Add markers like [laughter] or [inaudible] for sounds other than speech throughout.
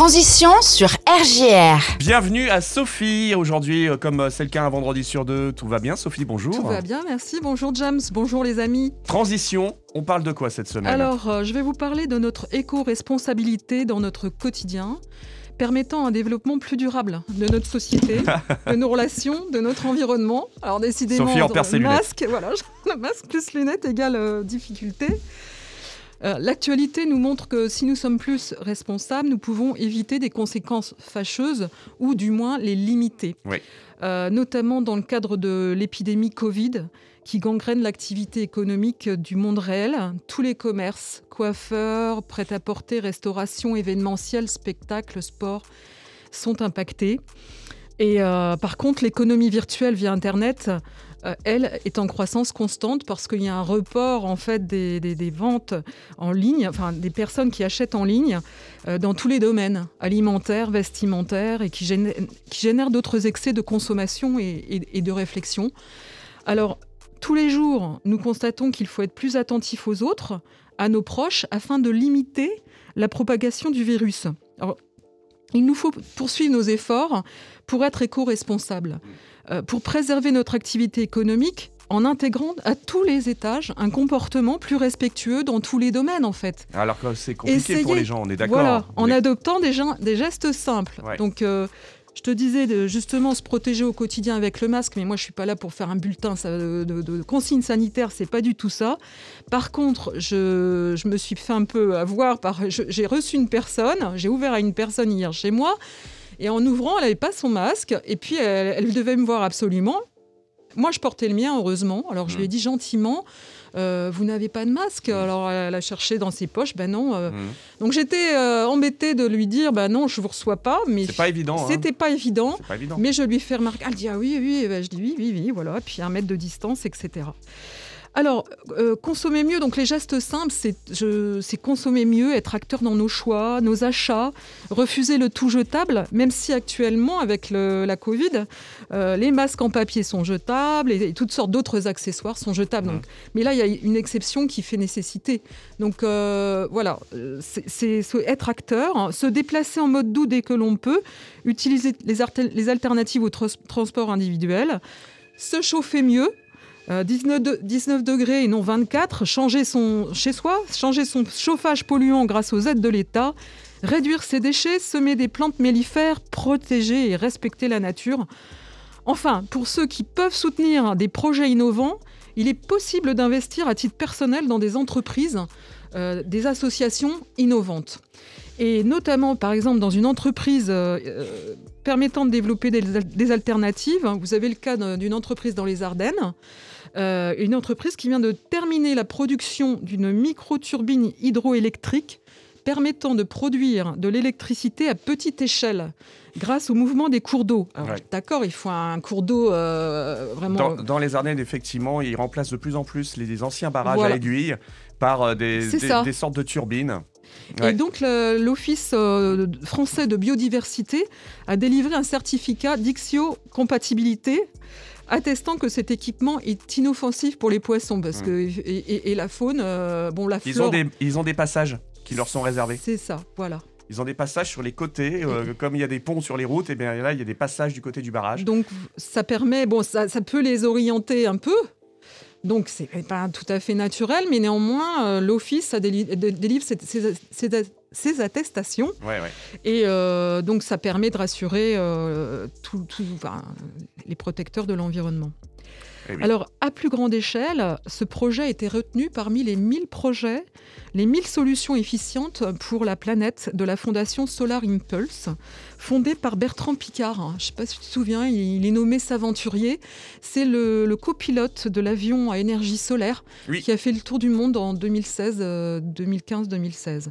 Transition sur RGR. Bienvenue à Sophie. Aujourd'hui, euh, comme euh, c'est le cas un vendredi sur deux, tout va bien. Sophie, bonjour. Tout va bien, merci. Bonjour James, bonjour les amis. Transition, on parle de quoi cette semaine? Alors, euh, je vais vous parler de notre éco-responsabilité dans notre quotidien, permettant un développement plus durable de notre société, [laughs] de nos relations, de notre environnement. Alors, décidément, Sophie en perd ses le lunettes. masque, voilà, [laughs] le masque plus lunettes égale euh, difficulté. Euh, L'actualité nous montre que si nous sommes plus responsables, nous pouvons éviter des conséquences fâcheuses ou du moins les limiter. Oui. Euh, notamment dans le cadre de l'épidémie Covid qui gangrène l'activité économique du monde réel. Tous les commerces, coiffeurs, prêt-à-porter, restauration, événementiel, spectacles, sport sont impactés. Et euh, par contre, l'économie virtuelle via Internet, euh, elle, est en croissance constante parce qu'il y a un report en fait des, ventes en ligne, enfin des personnes qui achètent en ligne euh, dans tous les domaines, alimentaires, vestimentaires, et qui génèrent, d'autres excès de consommation et, de réflexion. Alors, tous les jours, nous constatons qu'il faut être plus attentif aux autres, à nos proches, afin de limiter la propagation du virus. Il nous faut poursuivre nos efforts pour être éco-responsables, euh, pour préserver notre activité économique en intégrant à tous les étages un comportement plus respectueux dans tous les domaines, en fait. Alors que c'est compliqué pour les gens, on est d'accord Voilà, en est- adoptant des, gestes simples. Ouais. Donc, euh, je te disais de justement se protéger au quotidien avec le masque, mais moi je suis pas là pour faire un bulletin de, de- de consignes sanitaires, c'est pas du tout ça. Par contre, je, je me suis fait un peu avoir par. J'ai reçu une personne, j'ai ouvert à une personne hier chez moi, et en ouvrant, elle n'avait pas son masque, et puis elle, elle devait me voir absolument. Moi, je portais le mien, heureusement. Alors, je lui ai dit gentiment, euh, vous n'avez pas de masque Alors, elle a cherché dans ses poches, ben non. euh, donc j'étais euh, embêtée de lui dire bah non je vous reçois pas mais C'est pas évident. hein. c'était pas évident pas évident. mais je lui fais remarquer elle dit ah oui oui je dis oui oui oui voilà puis un mètre de distance etc alors euh, consommer mieux donc les gestes simples c'est consommer mieux être acteur dans nos choix nos achats refuser le tout jetable même si actuellement avec le- la Covid euh, les masques en papier sont jetables et, et toutes sortes d'autres accessoires sont jetables donc mais là il y a une exception qui fait nécessité donc euh, voilà, c'est être acteur, hein, se déplacer en mode doux dès que l'on peut, utiliser les, alternatives au transport individuel, se chauffer mieux. Euh, 19, de- 19 degrés et non 24, changer son, chez soi, changer son chauffage polluant grâce aux aides de l'État, réduire ses déchets, semer des plantes mellifères, protéger et respecter la nature. Enfin, pour ceux qui peuvent soutenir des projets innovants, il est possible d'investir à titre personnel dans des entreprises, euh, des associations innovantes. Et notamment, par exemple, dans une entreprise euh, euh, permettant de développer des, al- des alternatives. Vous avez le cas d'un- d'une entreprise dans les Ardennes, une entreprise qui vient de terminer la production d'une micro-turbine hydroélectrique permettant de produire de l'électricité à petite échelle grâce au mouvement des cours d'eau. Ouais. D'accord, il faut un cours d'eau euh, vraiment... Dans, dans les Ardennes, effectivement, ils remplacent de plus en plus les, les anciens barrages Voilà. à aiguilles par euh, des, sortes de turbines. Et donc, l'Office euh, français de biodiversité a délivré un certificat d'ixio-compatibilité attestant que cet équipement est inoffensif pour les poissons parce Mm. que, et, et- et la faune, euh, bon, la Ils, flore... ont des, ils ont des passages qui leur sont réservés. C'est ça, voilà. Ils ont des passages sur les côtés, euh, comme il y a des ponts sur les routes, et bien là il y a des passages du côté du barrage. Donc, ça permet, bon, ça, ça peut les orienter un peu. Donc, c'est pas tout à fait naturel, mais néanmoins, euh, l'Office déli- délivre ces attestations. Ouais, ouais. Et euh, donc, ça permet de rassurer tout- tout- enfin, les protecteurs de l'environnement. Eh oui. Alors, à plus grande échelle, ce projet a été retenu parmi les 1000 projets, les 1000 solutions efficientes pour la planète de la fondation Solar Impulse, fondée par Bertrand Picard. Je ne sais pas si tu te souviens, il, est nommé Saventurier. C'est le, le copilote de l'avion à énergie solaire Oui. qui a fait le tour du monde en 2016, euh, 2015-2016.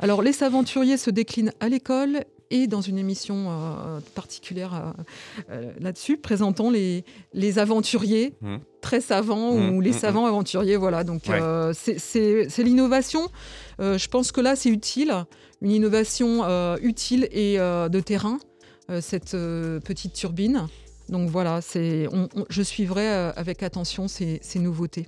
Alors, les Saventuriers se déclinent à l'école et dans une émission euh, particulière euh, euh, là-dessus, présentant les, les aventuriers Mhm. très savants ou les mhm, savants aventuriers. Voilà, donc Ouais. c'est- l'innovation. Je pense que là, c'est utile, une innovation utile et de terrain, cette petite turbine. Donc voilà, on- on- je suivrai avec attention ces, ces nouveautés.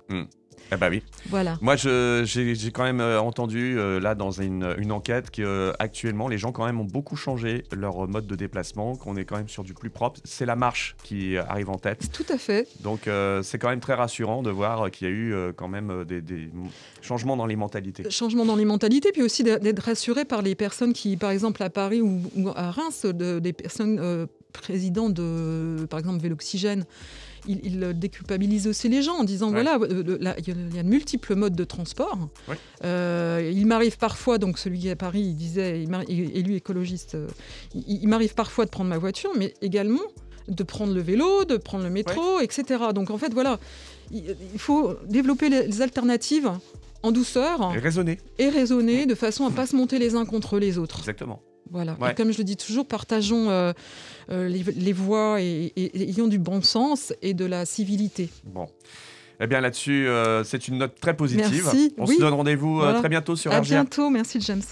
Ah bah oui. Voilà. Moi, j'ai quand même euh, entendu euh, là dans une, une enquête que euh, actuellement les gens quand même ont beaucoup changé leur mode de déplacement, qu'on est quand même sur du plus propre. C'est la marche qui arrive en tête. Tout à fait. Donc euh, c'est quand même très rassurant de voir qu'il y a eu euh, quand même des, des changements dans les mentalités. Changement dans les mentalités, puis aussi d'être rassuré par les personnes qui, par exemple, à Paris ou, ou à Reims, de- des personnes présidents de, par exemple, Véloxygène. Ils, ils déculpabilisent aussi les gens en disant Ouais. voilà, euh, là, il y a- il de multiples modes de transport. Ouais. Euh, il m'arrive parfois, donc celui qui est à Paris, il disait, il élu écologiste, euh, il, il m'arrive parfois de prendre ma voiture, mais également de prendre le vélo, de prendre le métro, etc. Donc en fait, voilà, il, il faut développer les, les alternatives en douceur Et raisonner, et raisonner de façon à pas se monter les uns contre les autres. exactement. Voilà. Ouais. Et comme je le dis toujours, partageons euh, euh, les, les voies et, et- et ayons du bon sens et de la civilité. Bon. Eh bien là-dessus, euh, c'est une note très positive. Merci. On Oui. se donne rendez-vous euh, très bientôt sur à RGR. bientôt. Merci James.